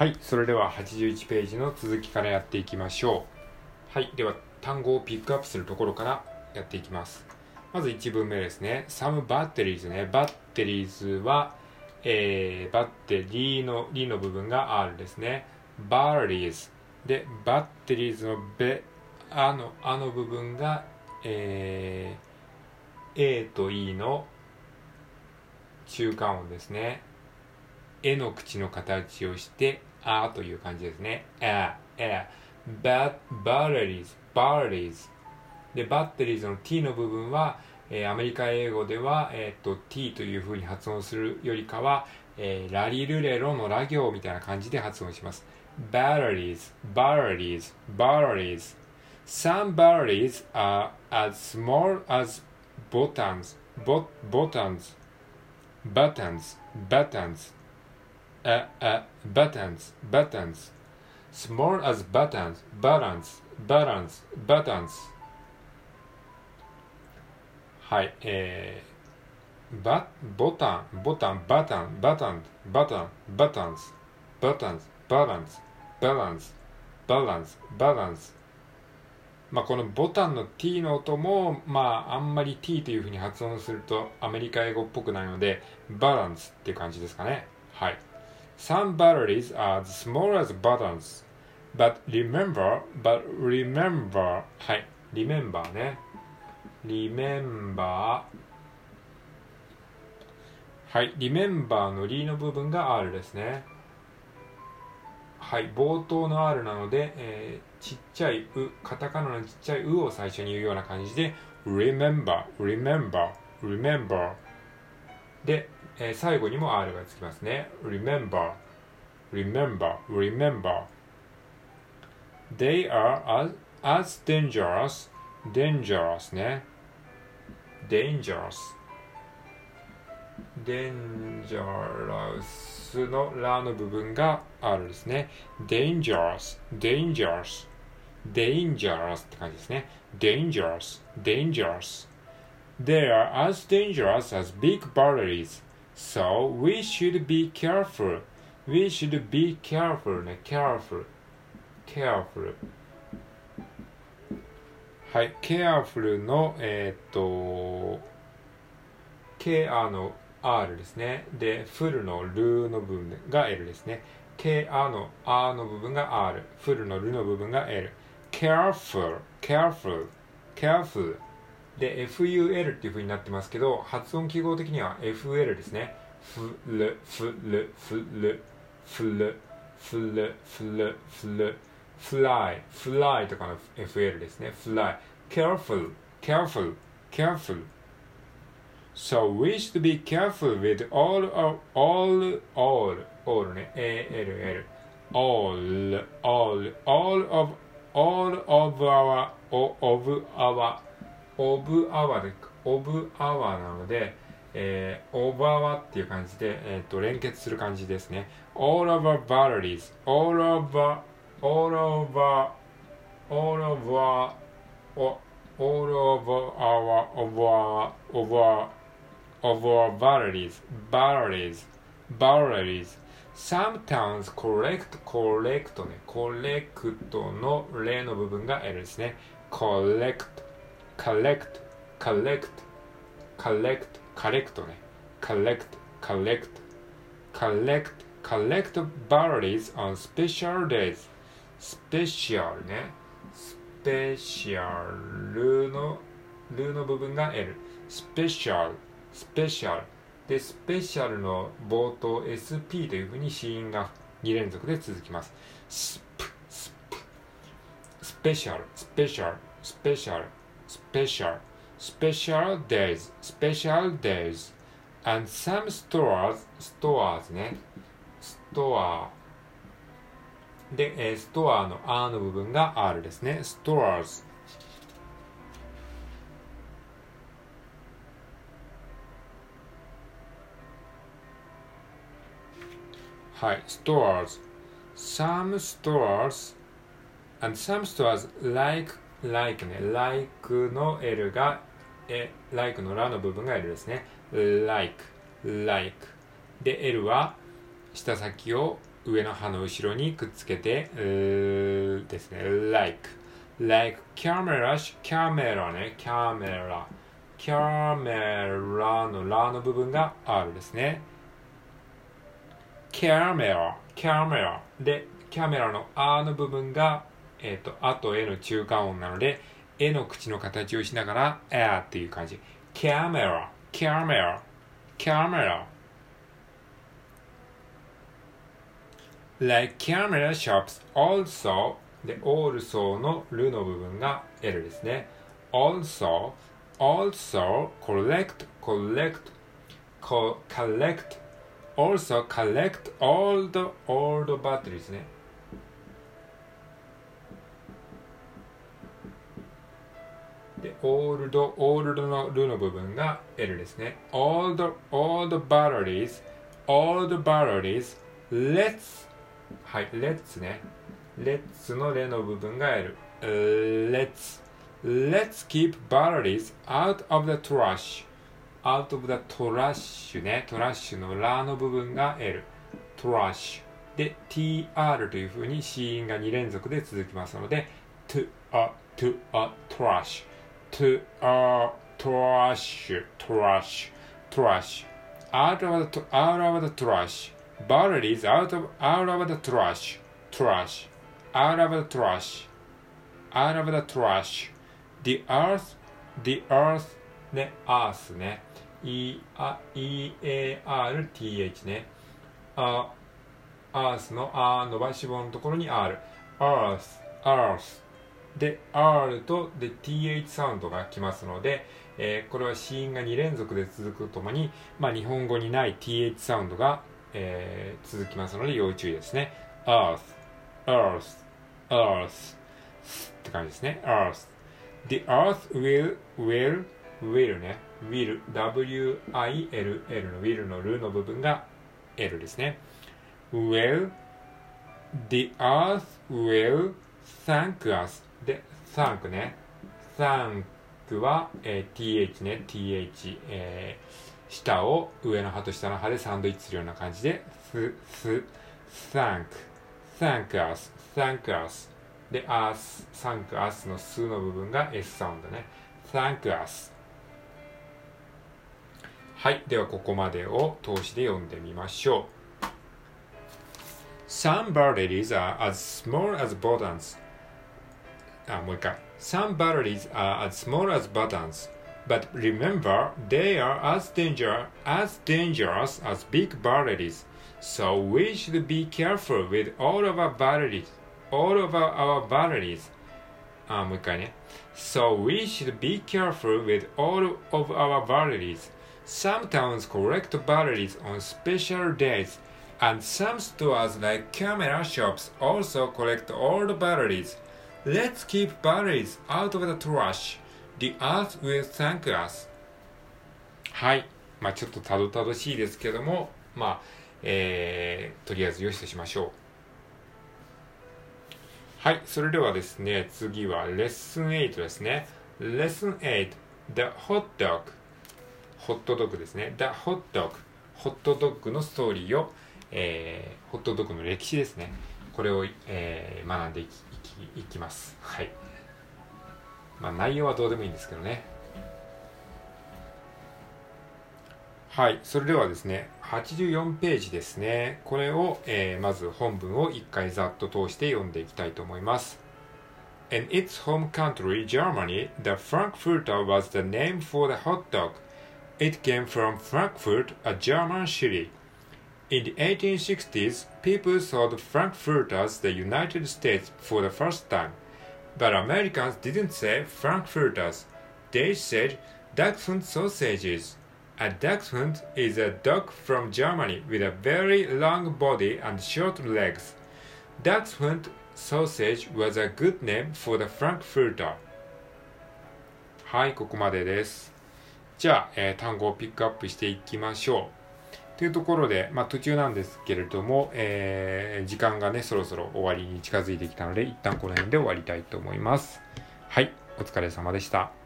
はい、それでは81ページの続きからやっていきましょう。はい、では単語をピックアップするところからやっていきます。まず1文目ですね。some batteries ね。バッテリーズは、えー、バッテリーの、リの部分が R ですね。batteries で、バッテリーズのベ、あの、あの部分が、えー、A と E の中間音ですね。絵の口の形をして、あーという感じですね。え、えー、バッ、テリーズ、テリー。の t の部分は、えー、アメリカ英語では、え、っと、t というふうに発音するよりかは、えー、ラリルレロのラ行みたいな感じで発音します。バッテリーズ、バッテリーズ、バッテリー。Some batteries are as small as buttons. Uh, uh, buttons, buttons, small as buttons, buttons, buttons, buttons. はい、えー、バボタン、ボタン、バタン、バタン、バタン、バタンス、バタンス、バランス、バランス、バランス、バランス。まあ、このボタンの t の音も、まあ、あんまり t というふうに発音するとアメリカ英語っぽくないので、バランスっていう感じですかね。はい。Some batteries are as small as buttons. But remember, but remember, はい。remember ね。remember はい。remember のリの部分が R ですね。はい。冒頭の R なので、えーちっちゃい、う、カタカナのちっちゃい、うを最初に言うような感じで、remember, remember, remember で、えー最後にも R がつきますね。remember, remember, remember. They are as, as dangerous, dangerous ね。dangerous. dangerous のラの部分が R ですね。dangerous, dangerous, dangerous って感じですね。dangerous, dangerous. They are as dangerous as big batteries. So we should be careful. We should be careful ね。careful. careful. はい。careful の、えーっと、care の R ですね。で、full のルの部分が L ですね。care の R の部分が R。full のルの部分が L。careful, careful, careful. で、FUL っていう風になってますけど、発音記号的には FL ですね。フル、フル、フル、フル、フル、フル、フル、fly, fly とかの FL ですね。fly, careful, careful, careful. So we should be careful with all of, all, all, all ね。ALL, all, all, all of, all of our, of our, of our で、of our なので、えー、of our っていう感じで、えー、と連結する感じですね。all of our batteries, all of our, all of our, all of our, all of our, of our, of our, of our batteries, batteries, batteries. Some towns collect, collect ね、collect の例の部分が L ですね。collect, collect, collect, collect, collect ね。collect, collect, collect, collect batteries on special days. special ね。special の、ルの部分が L。special, special で、スペシャルの冒頭 SP というふうに子音が2連続で続きます。スプ、スプ、スペシャル、スペシャル、スペシャル、スペシャル、スペシャル days, special days. And some stores, stores ね。ストア。で、えーストアの R の部分が R ですね。stores。はい、stores. Some stores and some stores like, like ね、like の L が、え、like のラの部分が L ですね。like, like. で、L は下先を上の歯の後ろにくっつけて、ですね。like, like camera, キャメラね、キャメラ。キャメラのラの部分が R ですね。キャメラ、キャメラ。で、キャメラの R の部分が、えっ、ー、と、あとえの中間音なので、えの口の形をしながら、あっていう感じ。キャメラ、キャメラ、キャメラ。like camera shops also で also のるの部分が L ですね also also collect collect co collect also collect all the old batteries ねで、オールド、オールドのルの部分が L ですね。all the, all the batteries, all the batteries, let's はい、let's ね。let's のレの部分が L。let's let's keep batteries out of the trash out of the trash ね。トラッシュのラの部分が L。trash で tr というふうに子音が2連続で続きますので to a to a trash to a trash trash trash out of the out of the trash Bottle is out of out of the trash, trash, out of the trash, out of the trash. The earth, the earth ね、earth ね、e e a r t h ね、あ、earth のあ伸ばし棒のところに r、earth, earth で r とで th サウンドが来ますので、えー、これは子音が2連続で続くともに、まあ、日本語にない th サウンドがえー、続きますので要注意ですね。earth, earth, earth って感じですね。earth. The earth will, will, will ね。will, w-i-l-l の will のルの部分が L ですね。will, the earth will thank us で、thank ね。thank は、えー、th ね、th、えー下を上の歯と下の歯でサンドイッチするような感じで、す、す、thank, thank us, thank us で、us, thank us のすの部分が S サウンドね。thank us はい。では、ここまでを通しで読んでみましょう。Some batteries are as small as buttons. あ、もう一回。Some batteries are as small as buttons. But remember, they are as, danger, as dangerous as big batteries. So we should be careful with all of our batteries. All of our batteries. あ、もう一回ね。So we should be careful with all of our batteries. Some towns collect batteries on special days, and some stores like camera shops also collect old batteries. Let's keep batteries out of the trash. The earth will thank us. はい。まあちょっとたどたどしいですけども、まあ、えー、とりあえずよしとしましょう。はい。それではですね、次はレッスン8ですね。レッスン8、The Hot Dog。ホットドッグですね。The Hot Dog。ホットドッグのストーリーを、えー、ホットドッグの歴史ですね。これを、えー、学んでいきいきます。はい。まあ内容はどうでもいいんですけどね。はい。それではですね、84ページですね。これを、えー、まず本文を一回ざっと通して読んでいきたいと思います。In its home country, Germany, the Frankfurter was the name for the hot dog. It came from Frankfurt, a German city. In the 1860s, people saw the Frankfurters the United States for the first time. But Americans didn't say Frankfurters. They said Dachshund sausages. A Dachshund is a dog from Germany with a very long body and short legs. Dachshund sausage was a good name for the Frankfurter. はい、ここまでです。じゃあ、えー、単語をピックアップしていきましょう。 というところで、まあ、途中なんですけれども、えー、時間がね、そろそろ終わりに近づいてきたので、一旦この辺で終わりたいと思います。はい、お疲れ様でした。